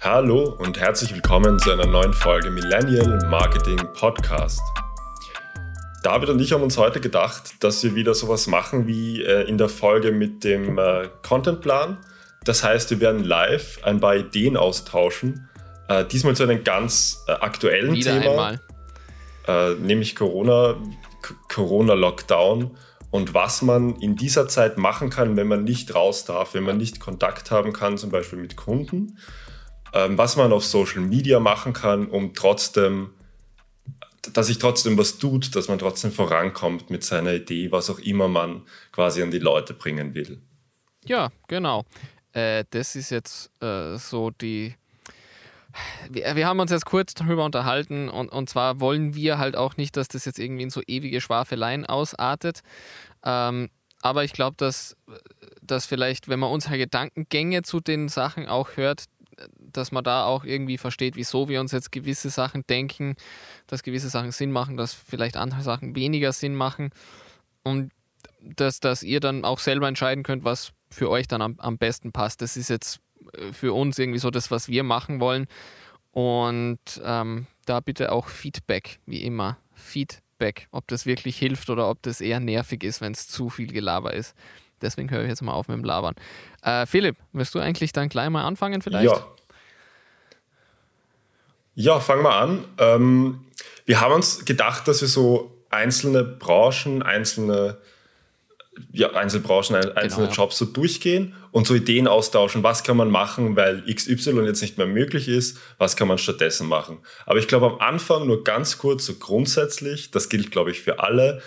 Hallo und herzlich willkommen zu einer neuen Folge Millennial Marketing Podcast. David und ich haben uns heute gedacht, dass wir wieder sowas machen wie äh, in der Folge mit dem äh, Contentplan. Das heißt, wir werden live ein paar Ideen austauschen. Äh, diesmal zu einem ganz aktuellen wieder Thema, einmal. nämlich Corona, Corona-Lockdown und was man in dieser Zeit machen kann, wenn man nicht raus darf, wenn man nicht Kontakt haben kann, zum Beispiel mit Kunden was man auf Social Media machen kann, um trotzdem, dass sich trotzdem was tut, dass man trotzdem vorankommt mit seiner Idee, was auch immer man quasi an die Leute bringen will. Ja, genau. Äh, das ist jetzt äh, so die. Wir, wir haben uns jetzt kurz darüber unterhalten und, und zwar wollen wir halt auch nicht, dass das jetzt irgendwie in so ewige Schwafeleien ausartet. Ähm, aber ich glaube, dass, dass vielleicht, wenn man unsere Gedankengänge zu den Sachen auch hört, dass man da auch irgendwie versteht, wieso wir uns jetzt gewisse Sachen denken, dass gewisse Sachen Sinn machen, dass vielleicht andere Sachen weniger Sinn machen und dass, dass ihr dann auch selber entscheiden könnt, was für euch dann am, am besten passt. Das ist jetzt äh, für uns irgendwie so das, was wir machen wollen. Und ähm, da bitte auch Feedback, wie immer. Feedback, ob das wirklich hilft oder ob das eher nervig ist, wenn es zu viel Gelaber ist. Deswegen höre ich jetzt mal auf mit dem Labern. Äh, Philipp, wirst du eigentlich dann gleich mal anfangen vielleicht? Ja. Ja, fangen wir an. Ähm, wir haben uns gedacht, dass wir so einzelne Branchen, einzelne, ja, Einzelbranchen, ein- einzelne ja. Jobs so durchgehen und so Ideen austauschen, was kann man machen, weil XY jetzt nicht mehr möglich ist, was kann man stattdessen machen. Aber ich glaube am Anfang nur ganz kurz, so grundsätzlich, das gilt glaube ich für alle,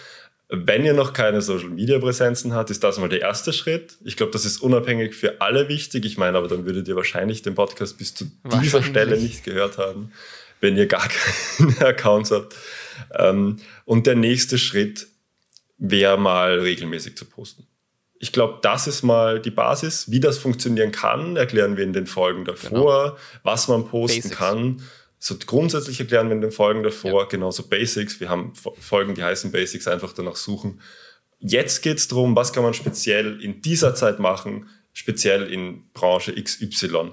wenn ihr noch keine Social Media Präsenzen habt, ist das mal der erste Schritt. Ich glaube, das ist unabhängig für alle wichtig. Ich meine, aber dann würdet ihr wahrscheinlich den Podcast bis zu dieser. Stelle nicht gehört haben, wenn ihr gar keine Accounts habt. Ähm, und der nächste Schritt wäre mal regelmäßig zu posten. Ich glaube, das ist mal die Basis. Wie das funktionieren kann, erklären wir in den Folgen davor. Was man posten Basics. kann, so grundsätzlich erklären wir in den Folgen davor. Genauso Basics. Wir haben Fo- Folgen, die heißen Basics, einfach danach suchen. Jetzt geht es darum, was kann man speziell in dieser Zeit machen, speziell in Branche XY.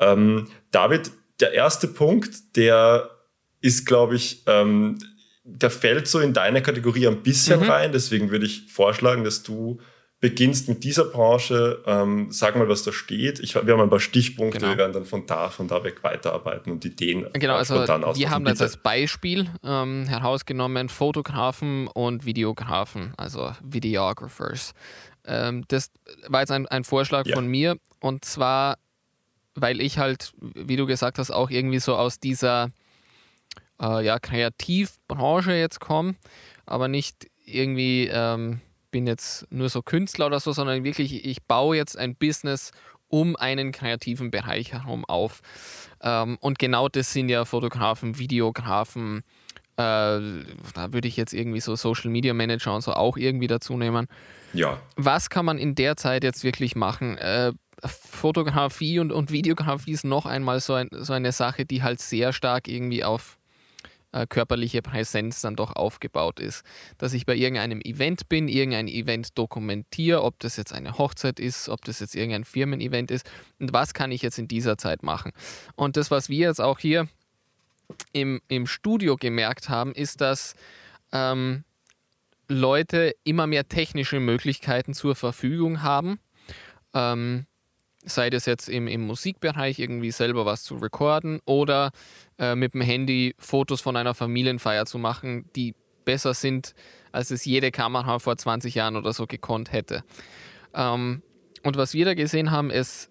Ähm, David, der erste Punkt, der ist, glaube ich, ähm, der fällt so in deine Kategorie ein bisschen Mhm. rein. Deswegen würde ich vorschlagen, dass du beginnst mit dieser Branche. Ähm, sag mal, was da steht. Ich, wir haben ein paar Stichpunkte, Genau. wir werden dann von da, von da weg weiterarbeiten und Ideen Genau, also spontan wir austauschen. haben das als Beispiel ähm, herausgenommen Fotografen und Videografen, also Videographers. Ähm, das war jetzt ein, ein Vorschlag Ja. von mir und zwar, weil ich halt, wie du gesagt hast, auch irgendwie so aus dieser äh, ja, Kreativbranche jetzt komme, aber nicht irgendwie ähm, bin jetzt nur so Künstler oder so, sondern wirklich, ich baue jetzt ein Business um einen kreativen Bereich herum auf. Ähm, und genau das sind ja Fotografen, Videografen, äh, da würde ich jetzt irgendwie so Social Media Manager und so auch irgendwie dazu nehmen. Ja, Was kann man in der Zeit jetzt wirklich machen? Äh, Fotografie und, und Videografie ist noch einmal so, ein, so eine Sache, die halt sehr stark irgendwie auf äh, körperliche Präsenz dann doch aufgebaut ist. Dass ich bei irgendeinem Event bin, irgendein Event dokumentiere, ob das jetzt eine Hochzeit ist, ob das jetzt irgendein Firmen-Event ist und was kann ich jetzt in dieser Zeit machen. Und das, was wir jetzt auch hier im, im Studio gemerkt haben, ist, dass ähm, Leute immer mehr technische Möglichkeiten zur Verfügung haben. Ähm, sei das jetzt im, im Musikbereich irgendwie selber was zu recorden oder äh, mit dem Handy Fotos von einer Familienfeier zu machen, die besser sind, als es jede Kamera vor 20 Jahren oder so gekonnt hätte. Ähm, und was wir da gesehen haben, ist,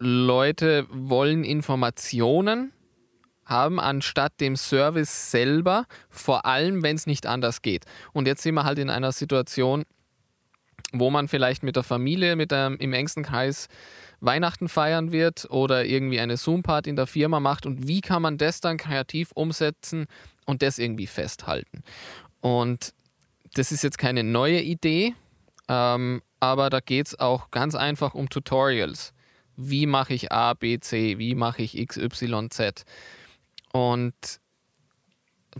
Leute wollen Informationen haben, anstatt dem Service selber, vor allem wenn es nicht anders geht. Und jetzt sind wir halt in einer Situation, wo man vielleicht mit der Familie, mit der, im engsten Kreis Weihnachten feiern wird oder irgendwie eine Zoom-Part in der Firma macht und wie kann man das dann kreativ umsetzen und das irgendwie festhalten. Und das ist jetzt keine neue Idee, ähm, aber da geht es auch ganz einfach um Tutorials. Wie mache ich A, B, C, wie mache ich X, Y, Z. Und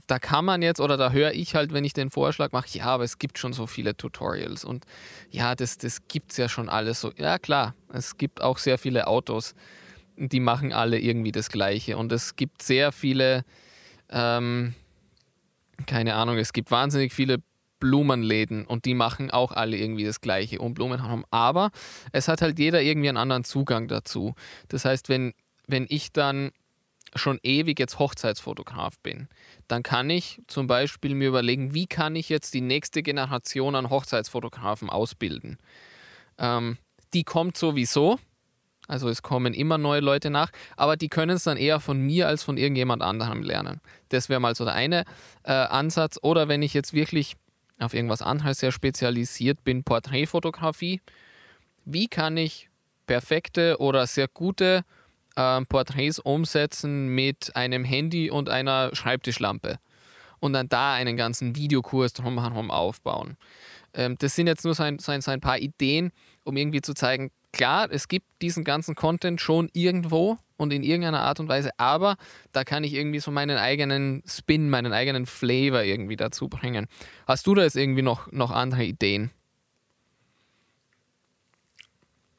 da kann man jetzt, oder da höre ich halt, wenn ich den Vorschlag mache, ja, aber es gibt schon so viele Tutorials und ja, das, das gibt es ja schon alles so. Ja, klar, es gibt auch sehr viele Autos. die machen alle irgendwie das Gleiche. Und es gibt sehr viele, ähm, keine Ahnung, es gibt wahnsinnig viele Blumenläden und die machen auch alle irgendwie das Gleiche um Blumen herum. Aber es hat halt jeder irgendwie einen anderen Zugang dazu. Das heißt, wenn, wenn ich dann schon ewig jetzt Hochzeitsfotograf bin, dann kann ich zum Beispiel mir überlegen, wie kann ich jetzt die nächste Generation an Hochzeitsfotografen ausbilden. Ähm, die kommt sowieso, also es kommen immer neue Leute nach, aber die können es dann eher von mir als von irgendjemand anderem lernen. Das wäre mal so der eine äh, Ansatz. Oder wenn ich jetzt wirklich auf irgendwas anderes sehr spezialisiert bin, Porträtfotografie, wie kann ich perfekte oder sehr gute äh, Porträts umsetzen mit einem Handy und einer Schreibtischlampe und dann da einen ganzen Videokurs drumherum aufbauen. Ähm, das sind jetzt nur so ein, so, ein, so ein paar Ideen, um irgendwie zu zeigen, klar, es gibt diesen ganzen Content schon irgendwo und in irgendeiner Art und Weise, aber da kann ich irgendwie so meinen eigenen Spin, meinen eigenen Flavor irgendwie dazu bringen. Hast du da jetzt irgendwie noch, noch andere Ideen?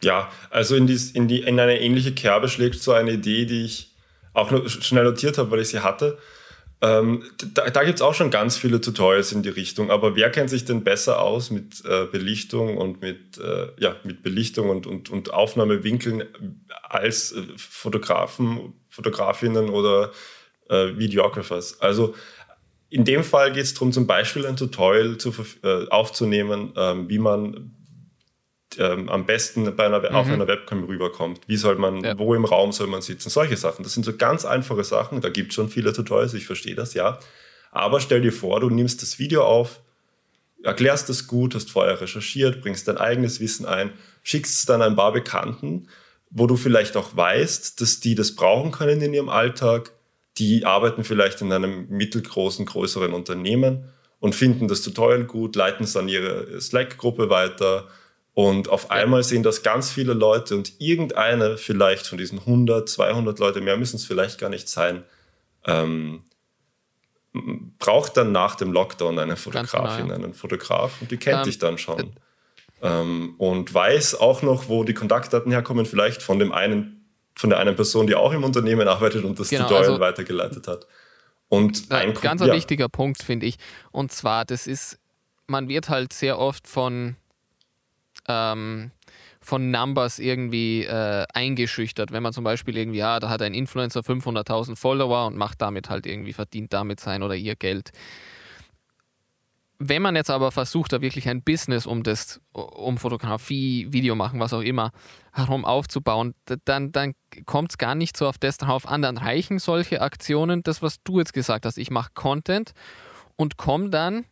Ja, also in, dies, in, die, in eine ähnliche Kerbe schlägt so eine Idee, die ich auch schnell notiert habe, weil ich sie hatte. Ähm, da da gibt es auch schon ganz viele Tutorials in die Richtung, aber wer kennt sich denn besser aus mit äh, Belichtung und mit, äh, ja, mit Belichtung und, und, und Aufnahmewinkeln als äh, Fotografen, Fotografinnen oder äh, Videographers? Also in dem Fall geht es darum, zum Beispiel ein Tutorial zu, äh, aufzunehmen, ähm, wie man ähm, am besten bei einer, mhm. auf einer Webcam rüberkommt. Wie soll man, ja. wo im Raum soll man sitzen? Solche Sachen. Das sind so ganz einfache Sachen. Da gibt es schon viele Tutorials, ich verstehe das, ja. Aber stell dir vor, du nimmst das Video auf, erklärst es gut, hast vorher recherchiert, bringst dein eigenes Wissen ein, schickst es dann ein paar Bekannten, wo du vielleicht auch weißt, dass die das brauchen können in ihrem Alltag. Die arbeiten vielleicht in einem mittelgroßen, größeren Unternehmen und finden das Tutorial gut, leiten es an ihre Slack-Gruppe weiter und auf einmal sehen das ganz viele Leute und irgendeine vielleicht von diesen 100, 200 Leute, mehr müssen es vielleicht gar nicht sein, ähm, braucht dann nach dem Lockdown eine Fotografin, einen Fotograf und die kennt ähm, dich dann schon. Äh, ähm, und weiß auch noch, wo die Kontaktdaten herkommen, vielleicht von dem einen, von der einen Person, die auch im Unternehmen arbeitet und das genau, Tutorial also, weitergeleitet hat. Und ein ganz ja. wichtiger Punkt, finde ich. Und zwar, das ist, man wird halt sehr oft von ähm, von Numbers irgendwie äh, eingeschüchtert. Wenn man zum Beispiel irgendwie, ja, da hat ein Influencer 500.000 Follower und macht damit halt irgendwie, verdient damit sein oder ihr Geld. Wenn man jetzt aber versucht, da wirklich ein Business um das, um Fotografie, Video machen, was auch immer, herum aufzubauen, dann, dann kommt es gar nicht so auf das drauf an. Dann reichen solche Aktionen, das, was du jetzt gesagt hast. Ich mache Content und komme dann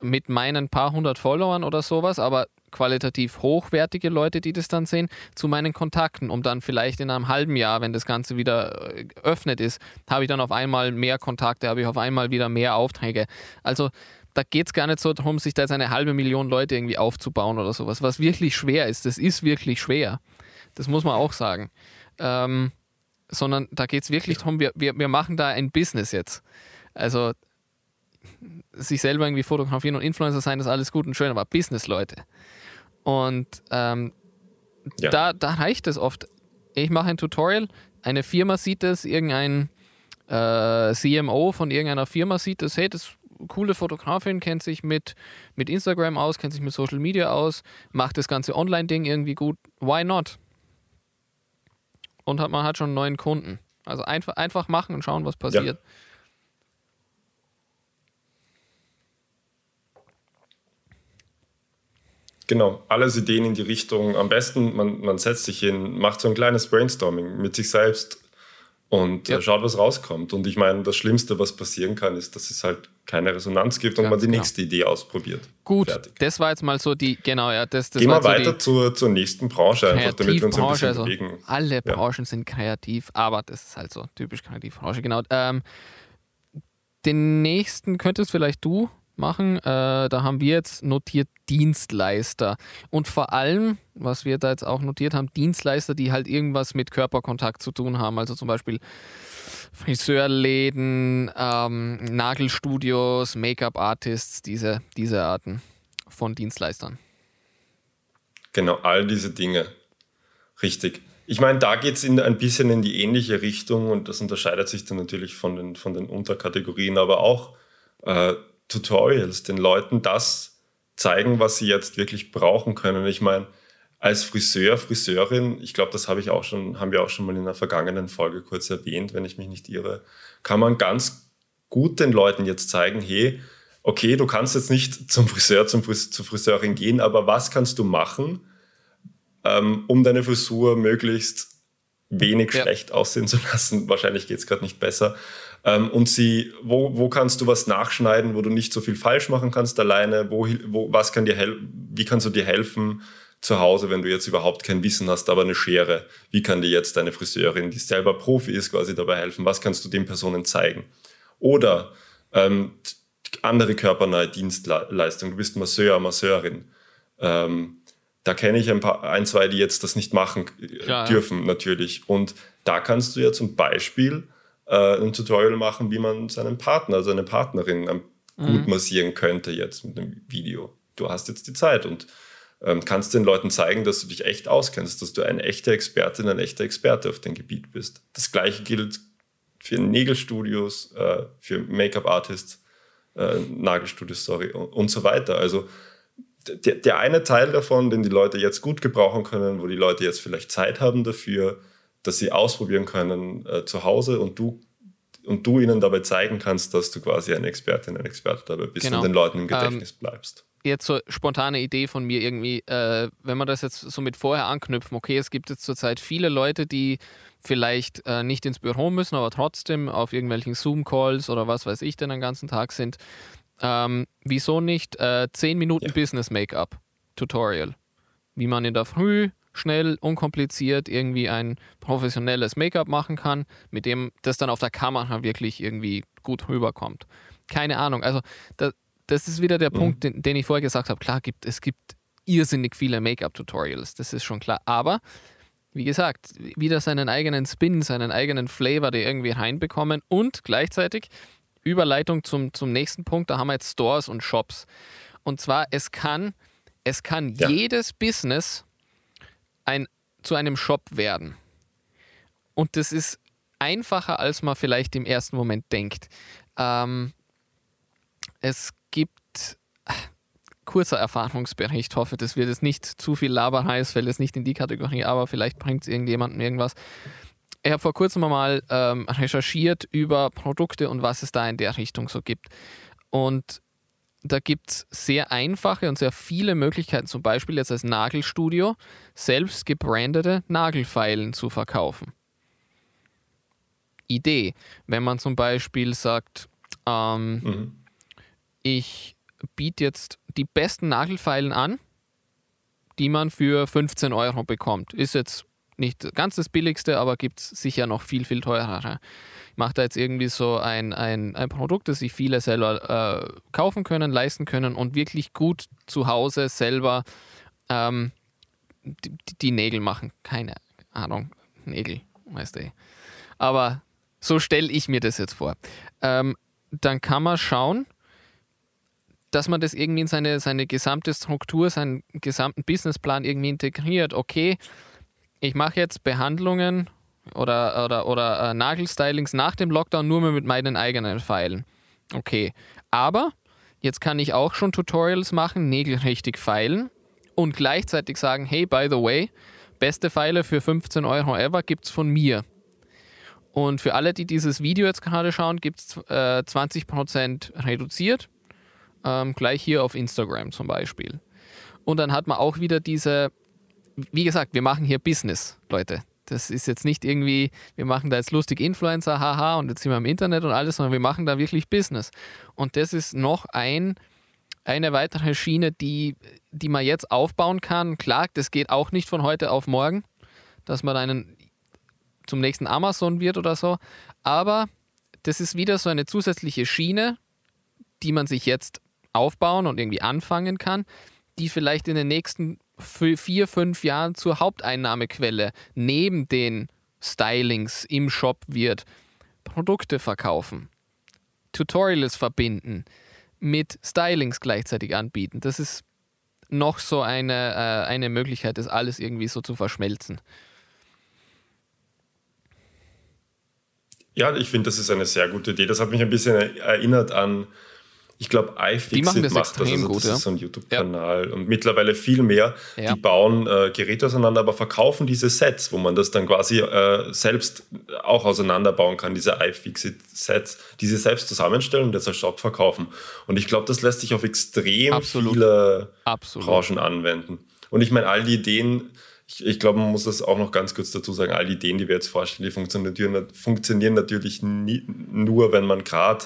mit meinen paar hundert Followern oder sowas, aber qualitativ hochwertige Leute, die das dann sehen, zu meinen Kontakten, um dann vielleicht in einem halben Jahr, wenn das Ganze wieder äh, geöffnet ist, habe ich dann auf einmal mehr Kontakte, habe ich auf einmal wieder mehr Aufträge. Also da geht es gar nicht so darum, sich da jetzt eine halbe Million Leute irgendwie aufzubauen oder sowas, was wirklich schwer ist. Das ist wirklich schwer. Das muss man auch sagen. Ähm, sondern da geht es wirklich darum, wir, wir, wir machen da ein Business jetzt. Also sich selber irgendwie fotografieren und Influencer sein, ist alles gut und schön, aber Business-Leute. Und ähm, ja. da, da reicht es oft. Ich mache ein Tutorial, eine Firma sieht es, irgendein äh, CMO von irgendeiner Firma sieht es, hey, das ist eine coole Fotografin, kennt sich mit, mit Instagram aus, kennt sich mit Social Media aus, macht das ganze Online-Ding irgendwie gut. Why not? Und hat, man hat schon einen neuen Kunden. Also einfach, einfach machen und schauen, was passiert. Ja. Genau, alles Ideen in die Richtung. Am besten, man, man setzt sich hin, macht so ein kleines Brainstorming mit sich selbst und äh, ja. schaut, was rauskommt. Und ich meine, das Schlimmste, was passieren kann, ist, dass es halt keine Resonanz gibt und Ganz man die genau. nächste Idee ausprobiert. Gut, Fertig. das war jetzt mal so die, genau, ja, das, das Gehen wir weiter so zur, zur nächsten Branche, einfach damit wir uns ein bisschen also bewegen. Alle ja. Branchen sind kreativ, aber das ist halt so typisch Kreativbranche, genau. Ähm, den nächsten könntest vielleicht du machen. Äh, da haben wir jetzt notiert Dienstleister. Und vor allem, was wir da jetzt auch notiert haben, Dienstleister, die halt irgendwas mit Körperkontakt zu tun haben. Also zum Beispiel Friseurläden, ähm, Nagelstudios, Make-up-Artists, diese, diese Arten von Dienstleistern. Genau, all diese Dinge. Richtig. ich meine, da geht es ein bisschen in die ähnliche Richtung und das unterscheidet sich dann natürlich von den, von den Unterkategorien, aber auch äh, Tutorials, den Leuten das zeigen, was sie jetzt wirklich brauchen können. Ich meine, als Friseur, Friseurin, ich glaube, das habe ich auch schon, haben wir auch schon mal in einer vergangenen Folge kurz erwähnt, wenn ich mich nicht irre, kann man ganz gut den Leuten jetzt zeigen, hey, okay, du kannst jetzt nicht zum Friseur, zum Fris zur Friseurin gehen, aber was kannst du machen, ähm, um deine Frisur möglichst wenig ja. schlecht aussehen zu lassen. Wahrscheinlich geht es gerade nicht besser. Ähm, und sie, wo, wo kannst du was nachschneiden, wo du nicht so viel falsch machen kannst alleine? Wo, wo, was kann dir wie kannst du dir helfen zu Hause, wenn du jetzt überhaupt kein Wissen hast, aber eine Schere? Wie kann dir jetzt deine Friseurin, die selber Profi ist, quasi dabei helfen? Was kannst du den Personen zeigen? Oder ähm, andere körpernahe Dienstleistung. Du bist Masseur, Masseurin. Ähm, da kenne ich ein, paar, ein, zwei, die jetzt das nicht machen Klar, dürfen, ja. natürlich. Und da kannst du ja zum Beispiel äh, ein Tutorial machen, wie man seinen Partner, seine Partnerin mhm. gut massieren könnte jetzt mit einem Video. Du hast jetzt die Zeit und ähm, kannst den Leuten zeigen, dass du dich echt auskennst, dass du eine echte Expertin, ein echter Experte auf dem Gebiet bist. Das gleiche gilt für Nägelstudios, äh, für Make-up-Artists, äh, Nagelstudios, sorry, und, und so weiter. Also der, der eine Teil davon, den die Leute jetzt gut gebrauchen können, wo die Leute jetzt vielleicht Zeit haben dafür, dass sie ausprobieren können äh, zu Hause und du und du ihnen dabei zeigen kannst, dass du quasi eine Expertin, ein Experte dabei bist genau. und den Leuten im ähm, Gedächtnis ähm, bleibst. Jetzt so spontane Idee von mir irgendwie, äh, wenn wir das jetzt so mit vorher anknüpfen, okay, es gibt jetzt zurzeit viele Leute, die vielleicht äh, nicht ins Büro müssen, aber trotzdem auf irgendwelchen Zoom-Calls oder was weiß ich denn den ganzen Tag sind. Ähm, wieso nicht äh, 10 Minuten ja. Business Make-up Tutorial? Wie man in der Früh schnell, unkompliziert irgendwie ein professionelles Make-up machen kann, mit dem das dann auf der Kamera wirklich irgendwie gut rüberkommt. Keine Ahnung. Also da, das ist wieder der mhm. Punkt, den, den, ich vorher gesagt habe. Klar, gibt, es gibt irrsinnig viele Make-up-Tutorials, das ist schon klar. Aber wie gesagt, wieder seinen eigenen Spin, seinen eigenen Flavor, der irgendwie reinbekommen und gleichzeitig Überleitung zum, zum nächsten Punkt, da haben wir jetzt Stores und Shops. Und zwar, es kann, es kann ja. jedes Business ein, zu einem Shop werden. Und das ist einfacher, als man vielleicht im ersten Moment denkt. Ähm, es gibt kurzer Erfahrungsbericht, hoffe, das wird jetzt nicht zu viel Laberheiß, fällt es nicht in die Kategorie, aber vielleicht bringt es irgendjemandem irgendwas ich habe vor kurzem mal ähm, recherchiert über Produkte und was es da in der Richtung so gibt. Und da gibt es sehr einfache und sehr viele Möglichkeiten, zum Beispiel jetzt als Nagelstudio selbst gebrandete Nagelfeilen zu verkaufen. Idee, wenn man zum Beispiel sagt, ähm, mhm. ich biete jetzt die besten Nagelfeilen an, die man für 15 Euro bekommt. Ist jetzt nicht ganz das billigste, aber gibt es sicher noch viel, viel teurere. Ich mache da jetzt irgendwie so ein, ein, ein Produkt, das sich viele selber äh, kaufen können, leisten können und wirklich gut zu Hause selber ähm, die, die, Nägel machen. Keine Ahnung, Nägel, weißt du. Aber so stelle ich mir das jetzt vor. Ähm, dann kann man schauen, dass man das irgendwie in seine, seine gesamte Struktur, seinen gesamten Businessplan irgendwie integriert. Okay, ich mache jetzt Behandlungen oder, oder, oder äh, Nagelstylings nach dem Lockdown nur mehr mit meinen eigenen Pfeilen. Okay. Aber jetzt kann ich auch schon Tutorials machen, Nägel richtig feilen und gleichzeitig sagen, hey, by the way, beste Pfeile für 15 Euro ever gibt es von mir. Und für alle, die dieses Video jetzt gerade schauen, gibt es äh, 20% reduziert. Ähm, gleich hier auf Instagram zum Beispiel. Und dann hat man auch wieder diese wie gesagt, wir machen hier Business, Leute. Das ist jetzt nicht irgendwie, wir machen da jetzt lustig Influencer, haha, und jetzt sind wir im Internet und alles, sondern wir machen da wirklich Business. Und das ist noch ein, eine weitere Schiene, die, die man jetzt aufbauen kann. Klar, das geht auch nicht von heute auf morgen, dass man einen zum nächsten Amazon wird oder so. Aber das ist wieder so eine zusätzliche Schiene, die man sich jetzt aufbauen und irgendwie anfangen kann, die vielleicht in den nächsten für vier, fünf Jahren zur Haupteinnahmequelle neben den Stylings im Shop wird. Produkte verkaufen, Tutorials verbinden, mit Stylings gleichzeitig anbieten. Das ist noch so eine, äh, eine Möglichkeit, das alles irgendwie so zu verschmelzen. Ja, ich finde, das ist eine sehr gute Idee. Das hat mich ein bisschen erinnert an ich glaube, iFixit das macht das. Also gut, das ja. ist so ein YouTube-Kanal und mittlerweile viel mehr. Ja. Die bauen äh, Geräte auseinander, aber verkaufen diese Sets, wo man das dann quasi äh, selbst auch auseinanderbauen kann, diese iFixit-Sets, die sie selbst zusammenstellen und jetzt als Shop verkaufen. Und ich glaube, das lässt sich auf extrem Absolut. viele Absolut. Branchen anwenden. Und ich meine, all die Ideen, ich, ich glaube, man muss das auch noch ganz kurz dazu sagen, all die Ideen, die wir jetzt vorstellen, die funktionieren, funktionieren natürlich nie, nur, wenn man gerade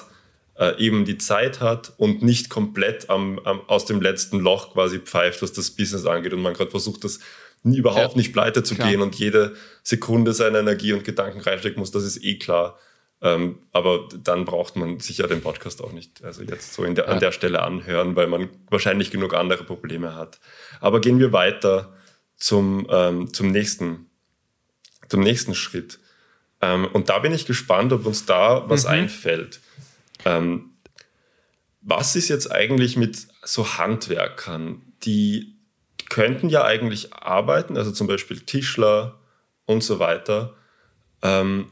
äh, eben die Zeit hat und nicht komplett am, am, aus dem letzten Loch quasi pfeift, was das Business angeht und man gerade versucht, das überhaupt Ja, nicht pleite zu klar. gehen und jede Sekunde seine Energie und Gedanken reinstecken muss, das ist eh klar. Ähm, aber dann braucht man sicher den Podcast auch nicht, also jetzt so in der, an Ja. der Stelle anhören, weil man wahrscheinlich genug andere Probleme hat. Aber gehen wir weiter zum, ähm, zum, nächsten, zum nächsten Schritt. Ähm, und da bin ich gespannt, ob uns da was einfällt. Ähm, was ist jetzt eigentlich mit so Handwerkern, die könnten ja eigentlich arbeiten, also zum Beispiel Tischler und so weiter. Ähm,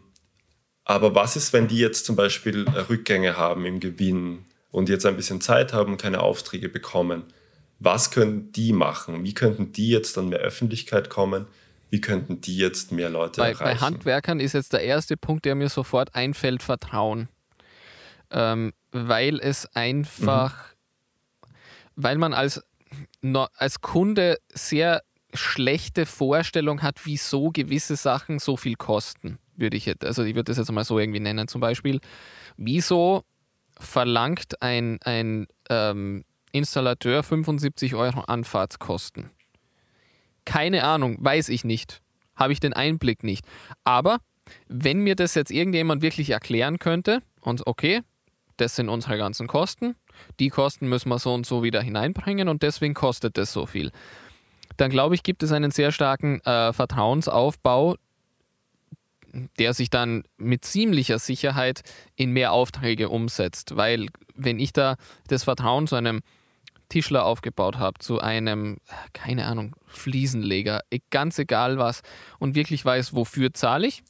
aber was ist, wenn die jetzt zum Beispiel Rückgänge haben im Gewinn und jetzt ein bisschen Zeit haben und keine Aufträge bekommen? Was können die machen? Wie könnten die jetzt dann mehr Öffentlichkeit kommen? Wie könnten die jetzt mehr Leute Bei, erreichen? bei Handwerkern ist jetzt der erste Punkt, der mir sofort einfällt, Vertrauen. Ähm, weil es einfach, weil man als, als Kunde sehr schlechte Vorstellung hat, wieso gewisse Sachen so viel kosten, würde ich jetzt, also ich würde das jetzt mal so irgendwie nennen, zum Beispiel, wieso verlangt ein, ein ähm, Installateur 75 Euro Anfahrtskosten? Keine Ahnung, weiß ich nicht. Habe ich den Einblick nicht. Aber wenn mir das jetzt irgendjemand wirklich erklären könnte und okay, das sind unsere ganzen Kosten, die Kosten müssen wir so und so wieder hineinbringen und deswegen kostet das so viel, dann glaube ich, gibt es einen sehr starken äh, Vertrauensaufbau, der sich dann mit ziemlicher Sicherheit in mehr Aufträge umsetzt. Weil wenn ich da das Vertrauen zu einem Tischler aufgebaut habe, zu einem, keine Ahnung, Fliesenleger, e- ganz egal was, und wirklich weiß, wofür zahle ich,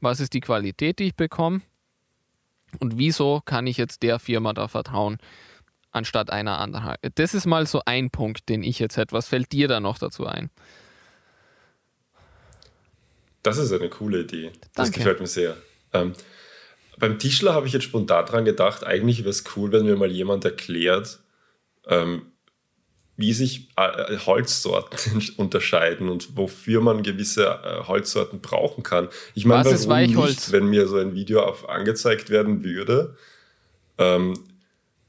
was ist die Qualität, die ich bekomme und wieso kann ich jetzt der Firma da vertrauen, anstatt einer anderen. Das ist mal so ein Punkt, den ich jetzt hätte. Was fällt dir da noch dazu ein? Das ist eine coole Idee. Das Danke. gefällt mir sehr. Ähm, beim Tischler habe ich jetzt spontan dran gedacht, eigentlich wäre es cool, wenn mir mal jemand erklärt, ähm, wie sich äh, Holzsorten unterscheiden und wofür man gewisse äh, Holzsorten brauchen kann. Ich meine, Was warum nicht, wenn mir so ein Video auf, angezeigt werden würde? Ähm,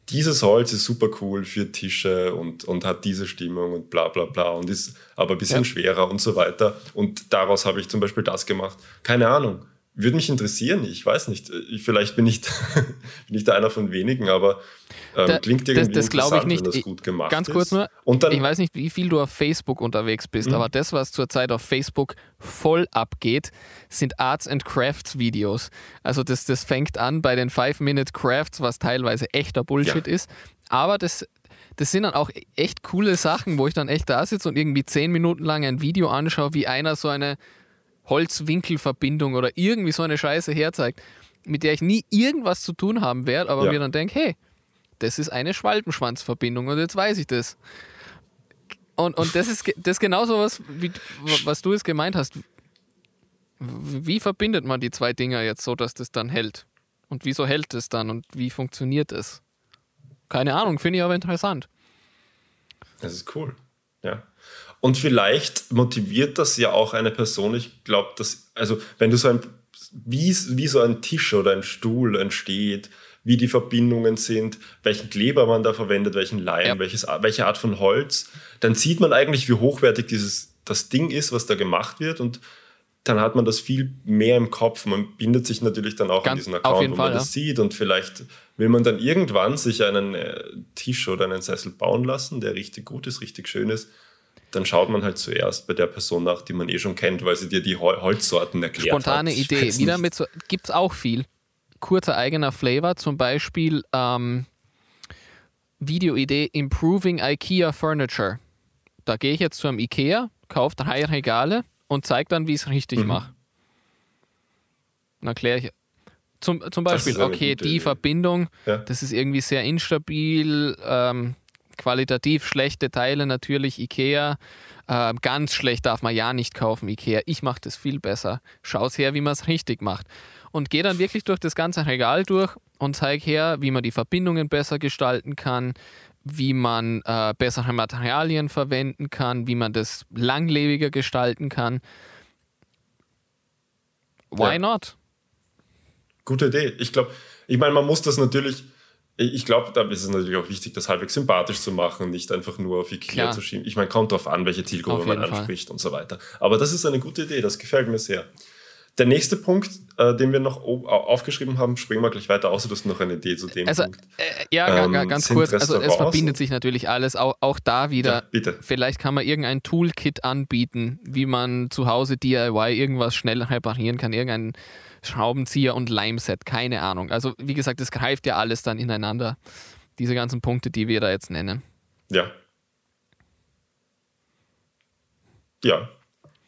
dieses Holz ist super cool für Tische und, und hat diese Stimmung und bla bla bla und ist aber ein bisschen Ja. schwerer und so weiter. Und daraus habe ich zum Beispiel das gemacht. Keine Ahnung. Würde mich interessieren, ich weiß nicht. Ich, vielleicht bin ich, bin ich da einer von wenigen, aber ähm, Da- klingt das- irgendwie das glaube ich interessant, nicht. wenn das Ich- gut gemacht Ganz ist. kurz nur, Und dann, ich weiß nicht, wie viel du auf Facebook unterwegs bist, Mhm. aber das, was zurzeit auf Facebook voll abgeht, sind Arts and Crafts Videos. Also das, das fängt an bei den 5-Minute-Crafts, was teilweise echter Bullshit Ja. ist. Aber das, das sind dann auch echt coole Sachen, wo ich dann echt da sitze und irgendwie 10 Minuten lang ein Video anschaue, wie einer so eine Holzwinkelverbindung oder irgendwie so eine Scheiße herzeigt, mit der ich nie irgendwas zu tun haben werde, aber Ja. mir dann denke, hey, das ist eine Schwalbenschwanzverbindung und jetzt weiß ich das. Und, und das ist das ist genauso was, wie, was du es gemeint hast. Wie verbindet man die zwei Dinger jetzt so, dass das dann hält? Und wieso hält es dann und wie funktioniert es? Keine Ahnung, finde ich aber interessant. Das ist cool. Ja. Und vielleicht motiviert das ja auch eine Person. Ich glaube, dass, also, wenn du so ein, wie, wie so ein Tisch oder ein Stuhl entsteht, wie die Verbindungen sind, welchen Kleber man da verwendet, welchen Leim, Ja. welches, welche Art von Holz, dann sieht man eigentlich, wie hochwertig dieses, das Ding ist, was da gemacht wird. Und dann hat man das viel mehr im Kopf. Man bindet sich natürlich dann auch an Ganz- diesen auf Account, wo Fall, man das sieht. Und vielleicht will man dann irgendwann sich einen äh, Tisch oder einen Sessel bauen lassen, der richtig gut ist, richtig schön ist. Dann schaut man halt zuerst bei der Person nach, die man eh schon kennt, weil sie dir die Hol Holzsorten erklärt Spontane hat. Ich Idee. Wieder mit so, gibt es auch viel. Kurzer eigener Flavor, zum Beispiel ähm, Videoidee Improving IKEA Furniture. Da gehe ich jetzt zu einem IKEA, kaufe drei Regale und zeige dann, wie ich es richtig Mhm. mache. Dann erkläre ich, Zum, zum Beispiel, okay, die Idee. Verbindung, ja. das ist irgendwie sehr instabil, ähm, qualitativ schlechte Teile natürlich, Ikea. Äh, ganz schlecht darf man ja nicht kaufen, Ikea. Ich mache das viel besser. Schau's her, wie man es richtig macht. Und gehe dann wirklich durch das ganze Regal durch und zeige her, wie man die Verbindungen besser gestalten kann, wie man äh, bessere Materialien verwenden kann, wie man das langlebiger gestalten kann. Why ja. not? Gute Idee. Ich glaube, ich meine, man muss das natürlich, ich glaube, da ist es natürlich auch wichtig, das halbwegs sympathisch zu machen, nicht einfach nur auf Ikea Klar. zu schieben. Ich meine, kommt darauf an, welche Zielgruppe man anspricht Fall. und so weiter. Aber das ist eine gute Idee, das gefällt mir sehr. Der nächste Punkt, äh, den wir noch aufgeschrieben haben, springen wir gleich weiter, außer du hast noch eine Idee zu dem also, Punkt. Äh, ja, ähm, ganz kurz, also es verbindet sich natürlich alles, auch, auch da wieder. Ja, vielleicht kann man irgendein Toolkit anbieten, wie man zu Hause DIY irgendwas schnell reparieren kann, irgendein Schraubenzieher und Limeset, keine Ahnung. Also wie gesagt, es greift ja alles dann ineinander, diese ganzen Punkte, die wir da jetzt nennen. Ja. Ja,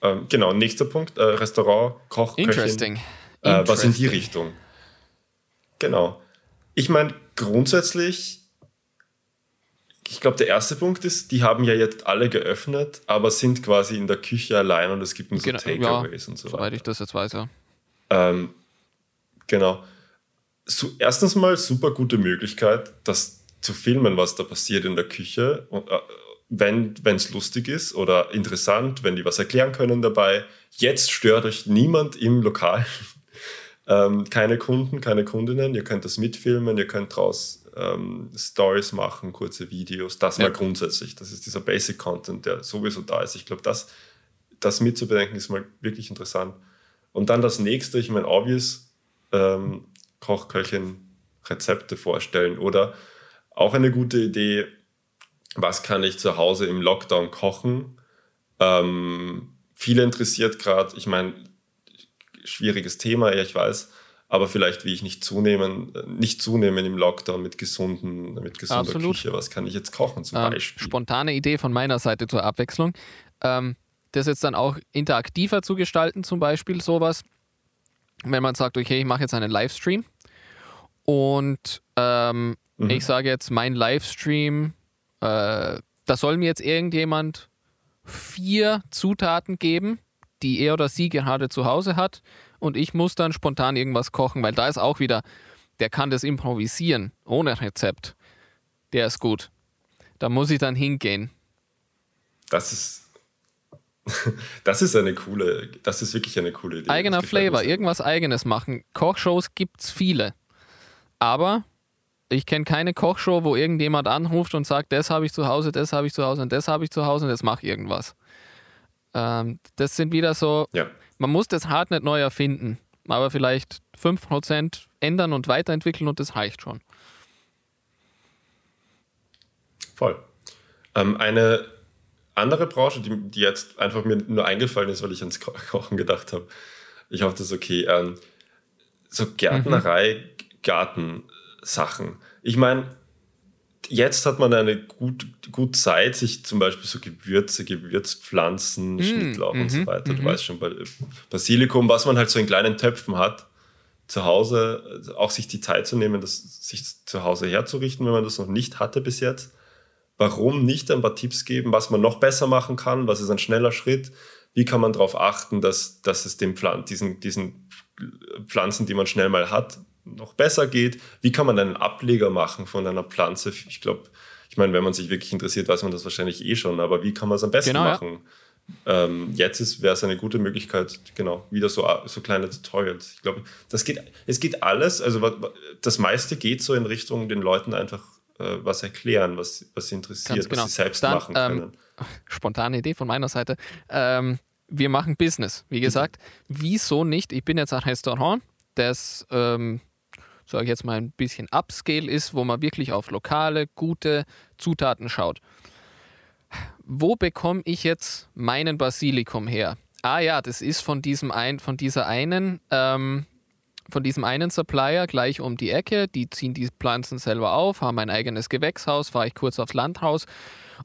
ähm, genau, nächster Punkt, äh, Restaurant, Koch, Interesting. Köchin, äh, was in die Richtung. Genau. Ich meine, grundsätzlich, ich glaube, der erste Punkt ist, die haben ja jetzt alle geöffnet, aber sind quasi in der Küche allein und es gibt nur so genau, Takeaways ja, und so weiter. Soweit ich das jetzt weiß, ja. Ähm, genau. So, erstens mal super gute Möglichkeit, das zu filmen, was da passiert in der Küche. Und, äh, wenn es lustig ist oder interessant, wenn die was erklären können dabei. Jetzt stört euch niemand im Lokal. ähm, keine Kunden, keine Kundinnen. Ihr könnt das mitfilmen, ihr könnt daraus ähm, Stories machen, kurze Videos. Das ja. mal grundsätzlich. Das ist dieser Basic Content, der sowieso da ist. Ich glaube, das, das mitzubedenken ist mal wirklich interessant. Und dann das nächste, ich meine, obvious, ähm, Koch, Köchin, Rezepte vorstellen oder auch eine gute Idee, was kann ich zu Hause im Lockdown kochen. Ähm, viele interessiert gerade, ich meine, schwieriges Thema, ja, ich weiß, aber vielleicht wie ich nicht zunehmen, nicht zunehmen im Lockdown mit gesunden, mit gesunder Absolut. Küche. Was kann ich jetzt kochen zum ähm, Beispiel? Spontane Idee von meiner Seite zur Abwechslung. Ähm, das jetzt dann auch interaktiver zu gestalten, zum Beispiel sowas. Wenn man sagt, okay, ich mache jetzt einen Livestream und ähm, mhm. ich sage jetzt, mein Livestream äh, da soll mir jetzt irgendjemand vier Zutaten geben, die er oder sie gerade zu Hause hat und ich muss dann spontan irgendwas kochen, weil da ist auch wieder, der kann das improvisieren, ohne Rezept. Der ist gut. Da muss ich dann hingehen. Das ist das ist eine coole, das ist wirklich eine coole Idee. Eigener Flavor, irgendwas eigenes machen. Kochshows gibt es viele. Aber ich kenne keine Kochshow, wo irgendjemand anruft und sagt, das habe ich zu Hause, das habe ich zu Hause und das habe ich zu Hause und jetzt mach irgendwas. Ähm, das sind wieder so, ja. man muss das hart nicht neu erfinden, aber vielleicht 5% ändern und weiterentwickeln und das reicht schon. Voll. Ähm, eine andere Branche, die, die, jetzt einfach mir nur eingefallen ist, weil ich ans Kochen gedacht habe, ich hoffe, das ist okay, ähm, so Gärtnerei, mhm. Garten, Sachen. Ich meine, jetzt hat man eine gut, gut Zeit, sich zum Beispiel so Gewürze, Gewürzpflanzen, mm, Schnittlauch mm und so mhm, weiter. Du mm weißt schon, Basilikum, was man halt so in kleinen Töpfen hat, zu Hause, auch sich die Zeit zu nehmen, das sich zu Hause herzurichten, wenn man das noch nicht hatte bis jetzt. Warum nicht ein paar Tipps geben, was man noch besser machen kann, was ist ein schneller Schritt, wie kann man darauf achten, dass, dass es den Pflanzen, diesen, diesen Pflanzen, die man schnell mal hat, noch besser geht. Wie kann man einen Ableger machen von einer Pflanze? Ich glaube, ich meine, wenn man sich wirklich interessiert, weiß man das wahrscheinlich eh schon, aber wie kann man es am besten genau, machen? Ja. Ähm, jetzt wäre es eine gute Möglichkeit, genau, wieder so, so kleine Tutorials. Ich glaube, das geht, es geht alles, also das meiste geht so in Richtung den Leuten einfach äh, was erklären, was, was sie interessiert, genau. was sie selbst Dann, machen können. Ähm, spontane Idee von meiner Seite. Ähm, wir machen Business, wie gesagt. Wieso nicht? Ich bin jetzt ein Restaurant, das ähm, sage ich jetzt mal, ein bisschen Upscale ist, wo man wirklich auf lokale, gute Zutaten schaut. Wo bekomme ich jetzt meinen Basilikum her? Ah ja, das ist von diesem ein, von dieser einen, ähm, von diesem einen Supplier gleich um die Ecke. Die ziehen die Pflanzen selber auf, haben ein eigenes Gewächshaus, fahre ich kurz aufs Landhaus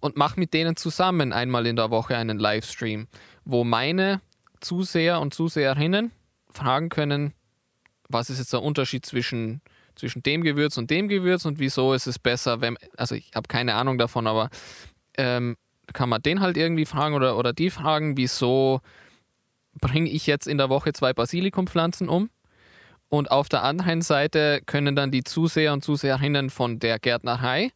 und mache mit denen zusammen einmal in der Woche einen Livestream, wo meine Zuseher und Zuseherinnen fragen können, was ist jetzt der Unterschied zwischen, zwischen dem Gewürz und dem Gewürz und wieso ist es besser, wenn, also ich habe keine Ahnung davon, aber ähm, kann man den halt irgendwie fragen oder, oder die fragen, wieso bringe ich jetzt in der Woche zwei Basilikumpflanzen um? Und auf der anderen Seite können dann die Zuseher und Zuseherinnen von der Gärtnerei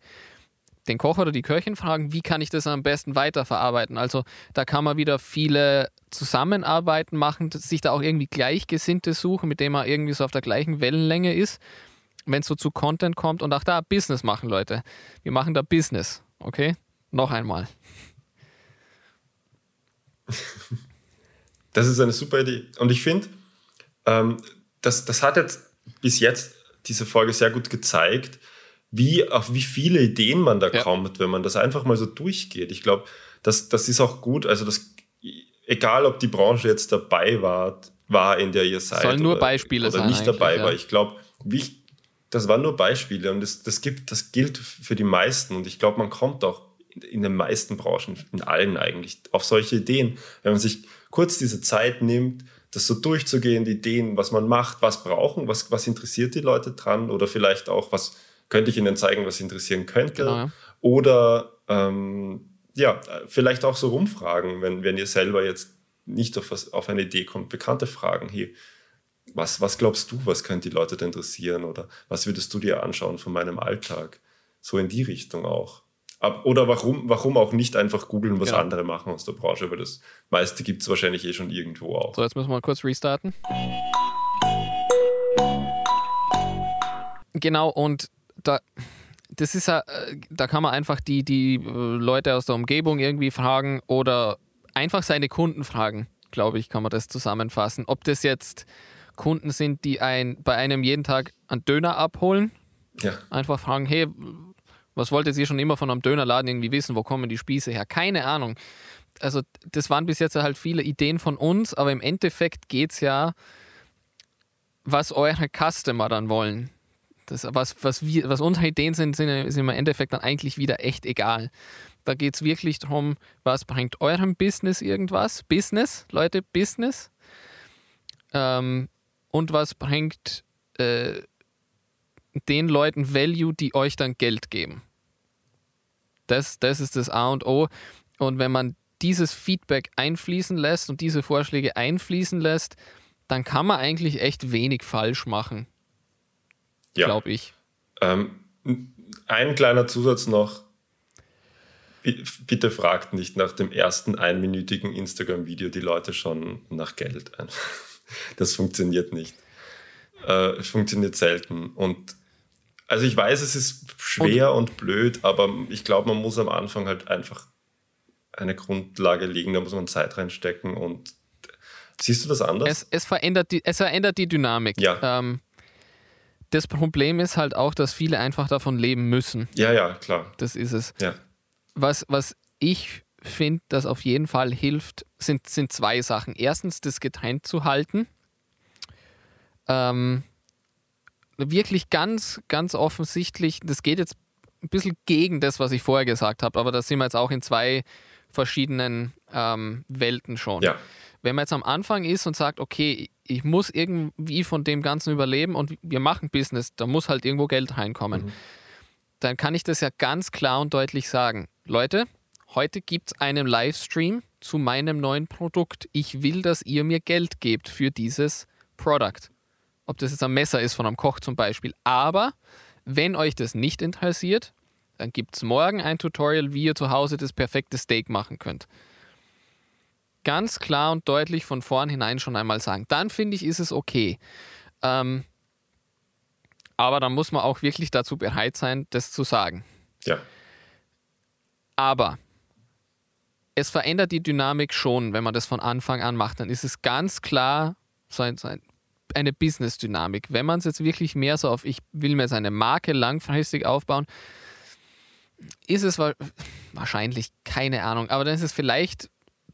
den Koch oder die Köchin fragen, wie kann ich das am besten weiterverarbeiten. Also da kann man wieder viele Zusammenarbeiten machen, sich da auch irgendwie Gleichgesinnte suchen, mit denen man irgendwie so auf der gleichen Wellenlänge ist, wenn es so zu Content kommt und auch da Business machen, Leute. Wir machen da Business, okay? Noch einmal. Das ist eine super Idee. Und ich finde, ähm, das, das hat jetzt bis jetzt diese Folge sehr gut gezeigt, wie, auf wie viele Ideen man da ja. kommt, wenn man das einfach mal so durchgeht. Ich glaube, das, das ist auch gut. Also, das, egal ob die Branche jetzt dabei war, war in der ihr seid. Sollen nur oder, Beispiele oder sein. nicht dabei ja. war. Ich glaube, das waren nur Beispiele und das, das, gibt, das gilt für die meisten. Und ich glaube, man kommt auch in den meisten Branchen, in allen eigentlich, auf solche Ideen. Wenn man sich kurz diese Zeit nimmt, das so durchzugehen, die Ideen, was man macht, was brauchen, was, was interessiert die Leute dran oder vielleicht auch, was, könnte ich Ihnen zeigen, was Sie interessieren könnte. Genau, ja. Oder ähm, ja, vielleicht auch so rumfragen, wenn, wenn ihr selber jetzt nicht auf, was, auf eine Idee kommt, bekannte Fragen. Hey, was, was glaubst du, was könnte die Leute da interessieren? Oder was würdest du dir anschauen von meinem Alltag? So in die Richtung auch. Ab, oder warum, warum auch nicht einfach googeln, was genau. andere machen aus der Branche, weil das meiste gibt es wahrscheinlich eh schon irgendwo auch. So, jetzt müssen wir mal kurz restarten. Genau, und da, das ist ja, äh, da kann man einfach die, die äh, Leute aus der Umgebung irgendwie fragen oder einfach seine Kunden fragen, glaube ich, kann man das zusammenfassen. Ob das jetzt Kunden sind, die ein, bei einem jeden Tag einen Döner abholen, ja. einfach fragen, hey, was wolltet ihr schon immer von einem Dönerladen irgendwie wissen, wo kommen die Spieße her? Keine Ahnung. Also das waren bis jetzt halt viele Ideen von uns, aber im Endeffekt geht es ja, was eure Customer dann wollen. Das, was, was, wir, was unsere Ideen sind, sind, im Endeffekt dann eigentlich wieder echt egal. Da geht es wirklich darum, was bringt eurem Business irgendwas? Business, Leute, Business. Ähm, und was bringt äh, den Leuten Value, die euch dann Geld geben. Das, das ist das A und O. Und wenn man dieses Feedback einfließen lässt und diese Vorschläge einfließen lässt, dann kann man eigentlich echt wenig falsch machen ja. glaube ich. Ähm, ein kleiner Zusatz noch. Bitte fragt nicht nach dem ersten einminütigen Instagram-Video die Leute schon nach Geld ein. Das funktioniert nicht. Äh, funktioniert selten. Und also ich weiß, es ist schwer und, und blöd, aber ich glaube, man muss am Anfang halt einfach eine Grundlage legen, da muss man Zeit reinstecken und siehst du das anders? Es, es verändert, die, es verändert die Dynamik. Ja. Ähm, das Problem ist halt auch, dass viele einfach davon leben müssen. Ja, ja, klar. Das ist es. Ja. Was, was ich finde, das auf jeden Fall hilft, sind, sind zwei Sachen. Erstens, das getrennt zu halten. Ähm, wirklich ganz, ganz offensichtlich, das geht jetzt ein bisschen gegen das, was ich vorher gesagt habe, aber da sind wir jetzt auch in zwei verschiedenen ähm, Welten schon. Ja. Wenn man jetzt am Anfang ist und sagt, okay, ich muss irgendwie von dem Ganzen überleben und wir machen Business, da muss halt irgendwo Geld reinkommen. Mhm. Dann kann ich das ja ganz klar und deutlich sagen. Leute, heute gibt es einen Livestream zu meinem neuen Produkt. Ich will, dass ihr mir Geld gebt für dieses Produkt. Ob das jetzt ein Messer ist von einem Koch zum Beispiel. Aber wenn euch das nicht interessiert, dann gibt es morgen ein Tutorial, wie ihr zu Hause das perfekte Steak machen könnt ganz klar und deutlich von vornherein schon einmal sagen. Dann finde ich, ist es okay. Ähm, aber dann muss man auch wirklich dazu bereit sein, das zu sagen. Ja. Aber es verändert die Dynamik schon, wenn man das von Anfang an macht. Dann ist es ganz klar so ein, so ein, eine Business-Dynamik. Wenn man es jetzt wirklich mehr so auf, ich will mir seine Marke langfristig aufbauen, ist es wahrscheinlich keine Ahnung. Aber dann ist es vielleicht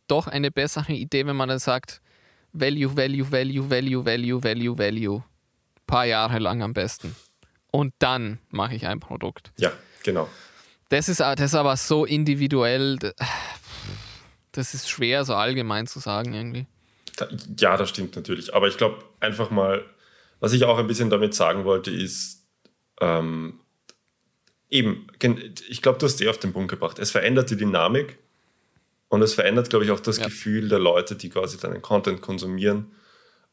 doch eine bessere Idee, wenn man dann sagt, Value, Value, Value, Value, Value, Value, Value. Ein paar Jahre lang am besten. Und dann mache ich ein Produkt. Ja, genau. Das ist, das ist aber so individuell, das ist schwer so allgemein zu sagen irgendwie. Ja, das stimmt natürlich. Aber ich glaube, einfach mal was ich auch ein bisschen damit sagen wollte, ist, ähm, eben, ich glaube, du hast eh auf den Punkt gebracht. Es verändert die Dynamik und es verändert, glaube ich, auch das ja. Gefühl der Leute, die quasi deinen Content konsumieren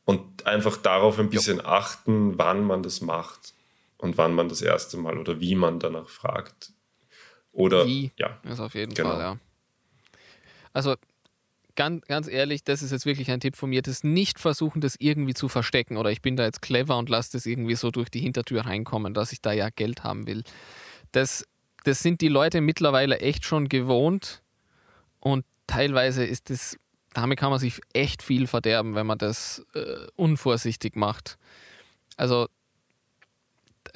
und einfach darauf ein bisschen jo. achten, wann man das macht und wann man das erste Mal oder wie man danach fragt. Oder wie? ja. Ist auf jeden genau. Fall, ja. Also ganz, ganz ehrlich, das ist jetzt wirklich ein Tipp von mir, das nicht versuchen, das irgendwie zu verstecken oder ich bin da jetzt clever und lasse das irgendwie so durch die Hintertür reinkommen, dass ich da ja Geld haben will. Das, das sind die Leute mittlerweile echt schon gewohnt und teilweise ist das, damit kann man sich echt viel verderben, wenn man das äh, unvorsichtig macht. Also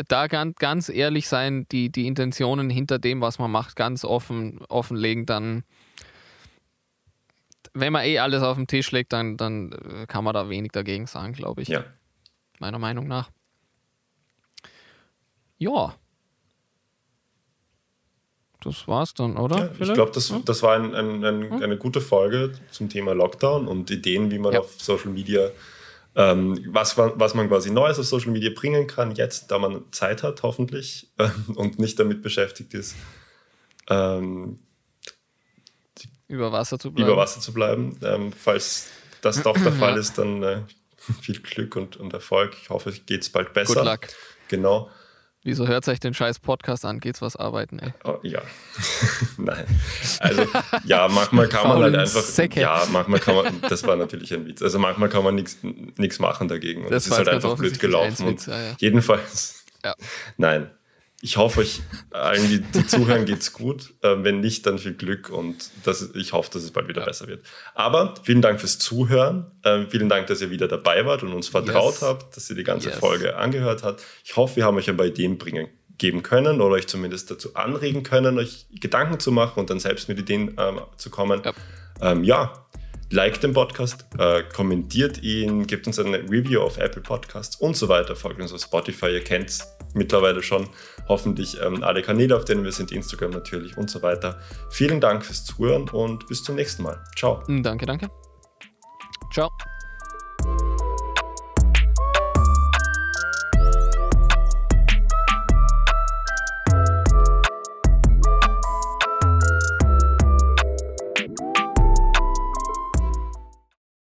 da ganz, ganz ehrlich sein, die, die Intentionen hinter dem, was man macht, ganz offen offenlegen, dann wenn man eh alles auf den Tisch legt, dann, dann äh, kann man da wenig dagegen sagen, glaube ich. Ja. Meiner Meinung nach. Ja. Das war's dann, oder? Ja, ich glaube, das, das war ein, ein, ein, hm? eine gute Folge zum Thema Lockdown und Ideen, wie man ja. auf Social Media, ähm, was, was man quasi Neues auf Social Media bringen kann, jetzt, da man Zeit hat, hoffentlich, und nicht damit beschäftigt ist, ähm, über Wasser zu bleiben. Über Wasser zu bleiben. Ähm, falls das doch der Fall ist, dann äh, viel Glück und, und Erfolg. Ich hoffe, es geht bald besser. Good luck. Genau. Wieso hört euch den scheiß Podcast an? Geht's was arbeiten, ey? Oh, ja. Nein. Also, ja, manchmal kann man halt einfach. Säcke. Ja, manchmal kann man. Das war natürlich ein Witz. Also, manchmal kann man nichts machen dagegen. Und das, das ist halt einfach blöd gelaufen. Witz, ja, ja. Jedenfalls. Ja. Nein ich hoffe, euch allen, die, die zuhören, geht's gut. Äh, wenn nicht, dann viel Glück und das, ich hoffe, dass es bald wieder ja. besser wird. Aber vielen Dank fürs Zuhören. Äh, vielen Dank, dass ihr wieder dabei wart und uns vertraut yes. habt, dass ihr die ganze yes. Folge angehört habt. Ich hoffe, wir haben euch ein paar Ideen bringen geben können oder euch zumindest dazu anregen können, euch Gedanken zu machen und dann selbst mit Ideen ähm, zu kommen. Ja. Ähm, ja, liked den Podcast, äh, kommentiert ihn, gebt uns eine Review auf Apple Podcasts und so weiter, folgt uns auf Spotify, ihr kennt es mittlerweile schon hoffentlich ähm, alle Kanäle, auf denen wir sind, Instagram natürlich und so weiter. Vielen Dank fürs Zuhören und bis zum nächsten Mal. Ciao. Danke, danke. Ciao.